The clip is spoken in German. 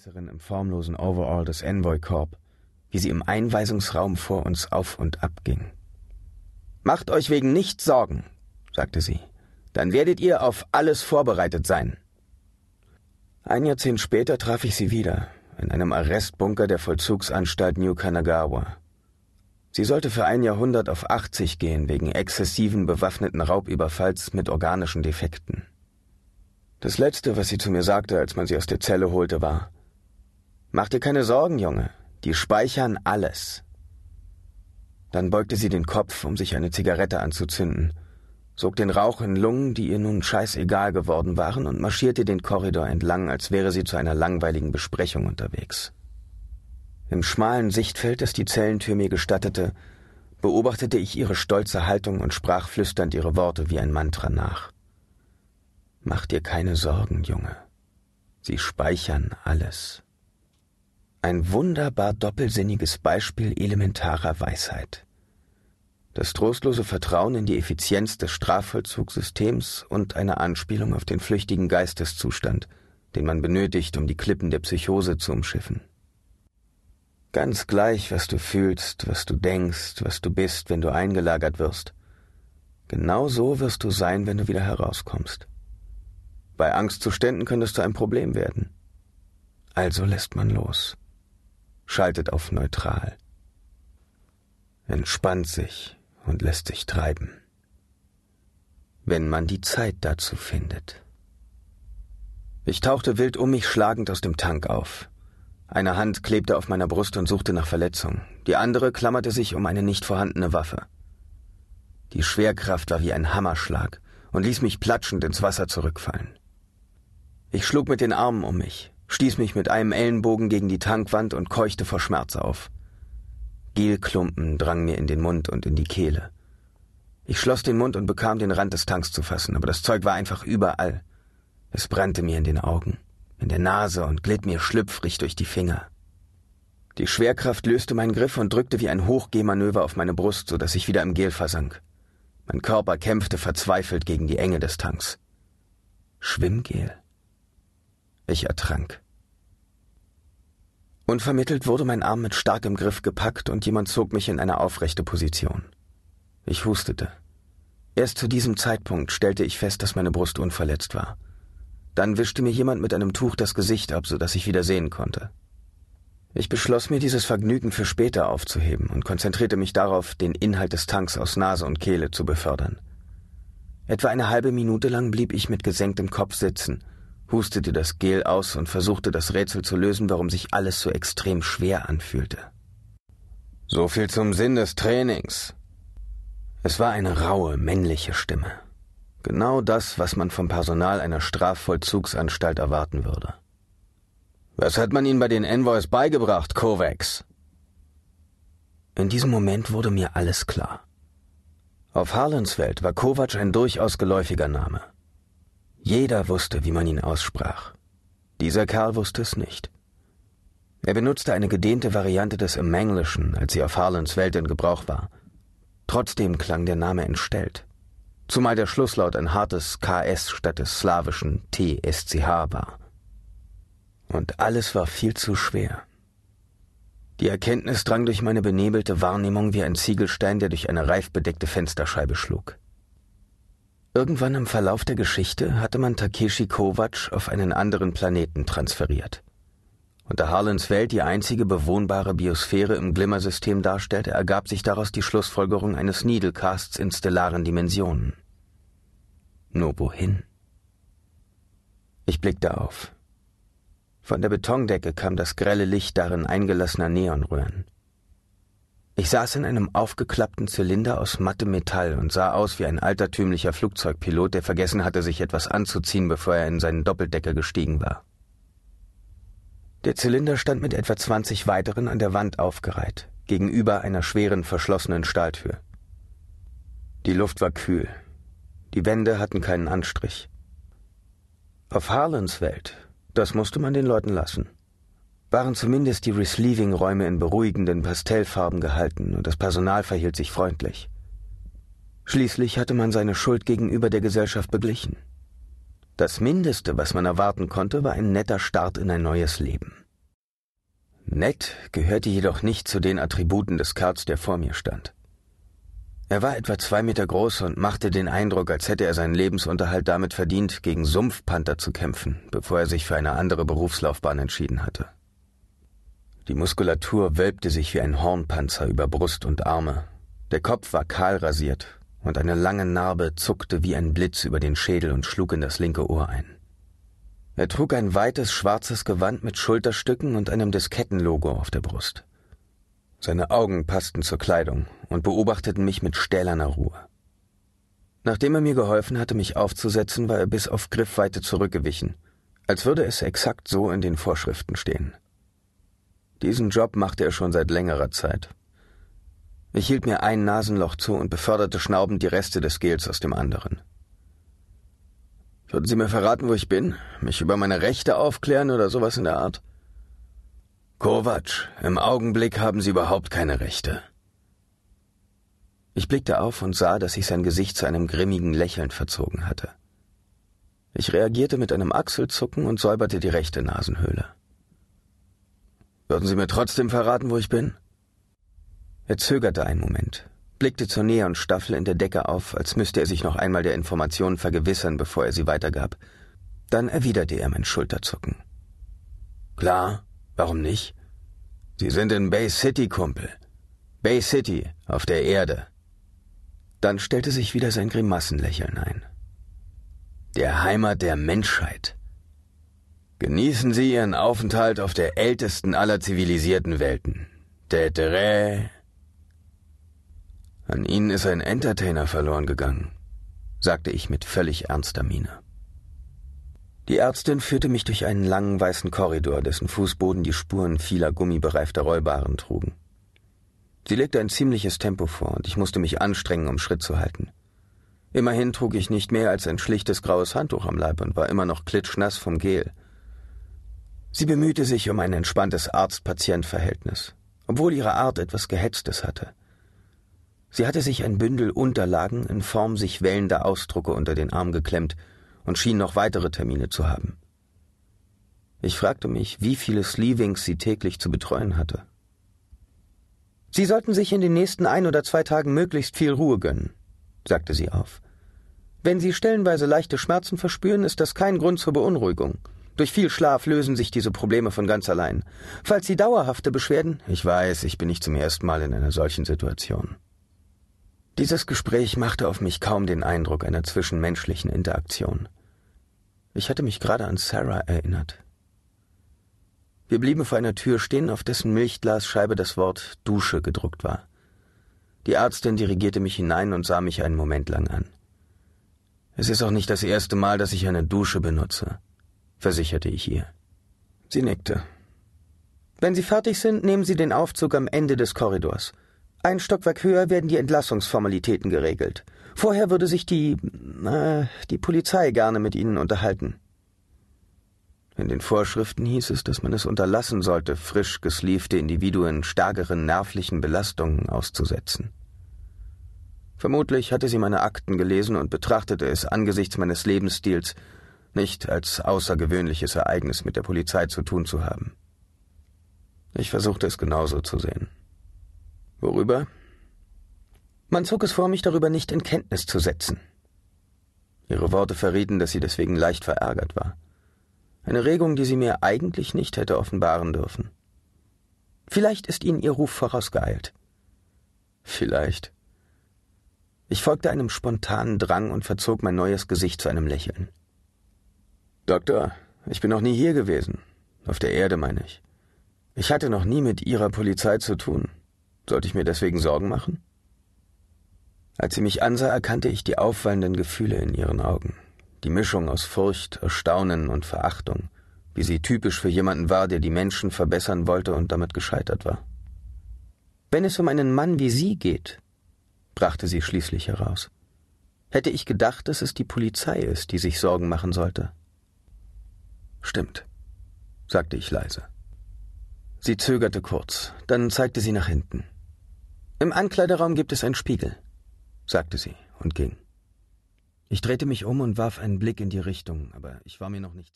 Tänzerin im formlosen Overall des Envoy Corp, wie sie im Einweisungsraum vor uns auf und ab ging. Macht euch wegen nichts Sorgen, sagte sie. Dann werdet ihr auf alles vorbereitet sein. Ein Jahrzehnt später traf ich sie wieder, in einem Arrestbunker der Vollzugsanstalt New Kanagawa. Sie sollte für ein Jahrhundert auf 80 gehen wegen exzessiven bewaffneten Raubüberfalls mit organischen Defekten. Das Letzte, was sie zu mir sagte, als man sie aus der Zelle holte, war Mach dir keine Sorgen, Junge, die speichern alles. Dann beugte sie den Kopf, um sich eine Zigarette anzuzünden, sog den Rauch in Lungen, die ihr nun scheißegal geworden waren, und marschierte den Korridor entlang, als wäre sie zu einer langweiligen Besprechung unterwegs. Im schmalen Sichtfeld, das die Zellentür mir gestattete, beobachtete ich ihre stolze Haltung und sprach flüsternd ihre Worte wie ein Mantra nach. Mach dir keine Sorgen, Junge. Sie speichern alles. Ein wunderbar doppelsinniges Beispiel elementarer Weisheit. Das trostlose Vertrauen in die Effizienz des Strafvollzugssystems und eine Anspielung auf den flüchtigen Geisteszustand, den man benötigt, um die Klippen der Psychose zu umschiffen. Ganz gleich, was du fühlst, was du denkst, was du bist, wenn du eingelagert wirst. Genau so wirst du sein, wenn du wieder herauskommst. Bei Angstzuständen könnte es zu einem Problem werden. Also lässt man los. Schaltet auf neutral. Entspannt sich und lässt sich treiben. Wenn man die Zeit dazu findet. Ich tauchte wild um mich schlagend aus dem Tank auf. Eine Hand klebte auf meiner Brust und suchte nach Verletzung. Die andere klammerte sich um eine nicht vorhandene Waffe. Die Schwerkraft war wie ein Hammerschlag und ließ mich platschend ins Wasser zurückfallen. Ich schlug mit den Armen um mich, stieß mich mit einem Ellenbogen gegen die Tankwand und keuchte vor Schmerz auf. Gelklumpen drangen mir in den Mund und in die Kehle. Ich schloss den Mund und bekam den Rand des Tanks zu fassen, aber das Zeug war einfach überall. Es brannte mir in den Augen in der Nase und glitt mir schlüpfrig durch die Finger. Die Schwerkraft löste meinen Griff und drückte wie ein Hochgehmanöver auf meine Brust, so dass ich wieder im Gel versank. Mein Körper kämpfte verzweifelt gegen die Enge des Tanks. Schwimmgel. Ich ertrank. Unvermittelt wurde mein Arm mit starkem Griff gepackt und jemand zog mich in eine aufrechte Position. Ich hustete. Erst zu diesem Zeitpunkt stellte ich fest, dass meine Brust unverletzt war. Dann wischte mir jemand mit einem Tuch das Gesicht ab, so dass ich wieder sehen konnte. Ich beschloss mir, dieses Vergnügen für später aufzuheben und konzentrierte mich darauf, den Inhalt des Tanks aus Nase und Kehle zu befördern. Etwa eine halbe Minute lang blieb ich mit gesenktem Kopf sitzen, hustete das Gel aus und versuchte das Rätsel zu lösen, warum sich alles so extrem schwer anfühlte. So viel zum Sinn des Trainings. Es war eine raue, männliche Stimme. Genau das, was man vom Personal einer Strafvollzugsanstalt erwarten würde. Was hat man Ihnen bei den Envoys beigebracht, Kovacs? In diesem Moment wurde mir alles klar. Auf Harlensfeld war Kovac ein durchaus geläufiger Name. Jeder wusste, wie man ihn aussprach. Dieser Kerl wusste es nicht. Er benutzte eine gedehnte Variante des Emenglischen, als sie auf Harlensfeld in Gebrauch war. Trotzdem klang der Name entstellt zumal der Schlusslaut ein hartes KS statt des slawischen TSCH war. Und alles war viel zu schwer. Die Erkenntnis drang durch meine benebelte Wahrnehmung wie ein Ziegelstein, der durch eine reifbedeckte Fensterscheibe schlug. Irgendwann im Verlauf der Geschichte hatte man Takeshi Kovac auf einen anderen Planeten transferiert. Und da Harlens Welt die einzige bewohnbare Biosphäre im Glimmersystem darstellte, ergab sich daraus die Schlussfolgerung eines Needlecasts in stellaren Dimensionen. Nur wohin? Ich blickte auf. Von der Betondecke kam das grelle Licht darin eingelassener Neonröhren. Ich saß in einem aufgeklappten Zylinder aus mattem Metall und sah aus wie ein altertümlicher Flugzeugpilot, der vergessen hatte, sich etwas anzuziehen, bevor er in seinen Doppeldecker gestiegen war. Der Zylinder stand mit etwa zwanzig weiteren an der Wand aufgereiht, gegenüber einer schweren verschlossenen Stahltür. Die Luft war kühl, die Wände hatten keinen Anstrich. Auf Harlens Welt, das musste man den Leuten lassen, waren zumindest die Resleeving-Räume in beruhigenden Pastellfarben gehalten und das Personal verhielt sich freundlich. Schließlich hatte man seine Schuld gegenüber der Gesellschaft beglichen. Das Mindeste, was man erwarten konnte, war ein netter Start in ein neues Leben. Ned gehörte jedoch nicht zu den Attributen des Kerls, der vor mir stand. Er war etwa zwei Meter groß und machte den Eindruck, als hätte er seinen Lebensunterhalt damit verdient, gegen Sumpfpanther zu kämpfen, bevor er sich für eine andere Berufslaufbahn entschieden hatte. Die Muskulatur wölbte sich wie ein Hornpanzer über Brust und Arme. Der Kopf war kahl rasiert und eine lange Narbe zuckte wie ein Blitz über den Schädel und schlug in das linke Ohr ein. Er trug ein weites schwarzes Gewand mit Schulterstücken und einem Diskettenlogo auf der Brust. Seine Augen passten zur Kleidung und beobachteten mich mit stählerner Ruhe. Nachdem er mir geholfen hatte, mich aufzusetzen, war er bis auf Griffweite zurückgewichen, als würde es exakt so in den Vorschriften stehen. Diesen Job machte er schon seit längerer Zeit. Ich hielt mir ein Nasenloch zu und beförderte schnaubend die Reste des Gels aus dem anderen. Würden Sie mir verraten, wo ich bin? Mich über meine Rechte aufklären oder sowas in der Art? Kovac, im Augenblick haben Sie überhaupt keine Rechte. Ich blickte auf und sah, dass sich sein Gesicht zu einem grimmigen Lächeln verzogen hatte. Ich reagierte mit einem Achselzucken und säuberte die rechte Nasenhöhle. Würden Sie mir trotzdem verraten, wo ich bin? Er zögerte einen Moment, blickte zur Neonstaffel in der Decke auf, als müsste er sich noch einmal der Informationen vergewissern, bevor er sie weitergab. Dann erwiderte er mein Schulterzucken. Klar, warum nicht? Sie sind in Bay City, Kumpel. Bay City, auf der Erde. Dann stellte sich wieder sein Grimassenlächeln ein. Der Heimat der Menschheit. Genießen Sie Ihren Aufenthalt auf der ältesten aller zivilisierten Welten. Tetere. An Ihnen ist ein Entertainer verloren gegangen, sagte ich mit völlig ernster Miene. Die Ärztin führte mich durch einen langen weißen Korridor, dessen Fußboden die Spuren vieler gummibereifter Rollbaren trugen. Sie legte ein ziemliches Tempo vor, und ich musste mich anstrengen, um Schritt zu halten. Immerhin trug ich nicht mehr als ein schlichtes graues Handtuch am Leib und war immer noch klitschnass vom Gel. Sie bemühte sich um ein entspanntes Arzt-Patient-Verhältnis, obwohl ihre Art etwas Gehetztes hatte. Sie hatte sich ein Bündel Unterlagen in Form sich wellender Ausdrucke unter den Arm geklemmt und schien noch weitere Termine zu haben. Ich fragte mich, wie viele Sleevings sie täglich zu betreuen hatte. Sie sollten sich in den nächsten ein oder zwei Tagen möglichst viel Ruhe gönnen, sagte sie auf. Wenn Sie stellenweise leichte Schmerzen verspüren, ist das kein Grund zur Beunruhigung. Durch viel Schlaf lösen sich diese Probleme von ganz allein. Falls Sie dauerhafte Beschwerden. Ich weiß, ich bin nicht zum ersten Mal in einer solchen Situation. Dieses Gespräch machte auf mich kaum den Eindruck einer zwischenmenschlichen Interaktion. Ich hatte mich gerade an Sarah erinnert. Wir blieben vor einer Tür stehen, auf dessen Milchglasscheibe das Wort Dusche gedruckt war. Die Ärztin dirigierte mich hinein und sah mich einen Moment lang an. Es ist auch nicht das erste Mal, dass ich eine Dusche benutze versicherte ich ihr. Sie nickte. Wenn Sie fertig sind, nehmen Sie den Aufzug am Ende des Korridors. Ein Stockwerk höher werden die Entlassungsformalitäten geregelt. Vorher würde sich die äh, die Polizei gerne mit Ihnen unterhalten. In den Vorschriften hieß es, dass man es unterlassen sollte, frisch gesleevte Individuen stärkeren nervlichen Belastungen auszusetzen. Vermutlich hatte sie meine Akten gelesen und betrachtete es angesichts meines Lebensstils nicht als außergewöhnliches Ereignis mit der Polizei zu tun zu haben. Ich versuchte es genauso zu sehen. Worüber? Man zog es vor, mich darüber nicht in Kenntnis zu setzen. Ihre Worte verrieten, dass sie deswegen leicht verärgert war. Eine Regung, die sie mir eigentlich nicht hätte offenbaren dürfen. Vielleicht ist Ihnen Ihr Ruf vorausgeeilt. Vielleicht. Ich folgte einem spontanen Drang und verzog mein neues Gesicht zu einem Lächeln. Doktor, ich bin noch nie hier gewesen. Auf der Erde, meine ich. Ich hatte noch nie mit Ihrer Polizei zu tun. Sollte ich mir deswegen Sorgen machen? Als sie mich ansah, erkannte ich die auffallenden Gefühle in ihren Augen. Die Mischung aus Furcht, Erstaunen und Verachtung, wie sie typisch für jemanden war, der die Menschen verbessern wollte und damit gescheitert war. Wenn es um einen Mann wie Sie geht, brachte sie schließlich heraus, hätte ich gedacht, dass es die Polizei ist, die sich Sorgen machen sollte. Stimmt, sagte ich leise. Sie zögerte kurz, dann zeigte sie nach hinten. Im Ankleideraum gibt es einen Spiegel, sagte sie und ging. Ich drehte mich um und warf einen Blick in die Richtung, aber ich war mir noch nicht.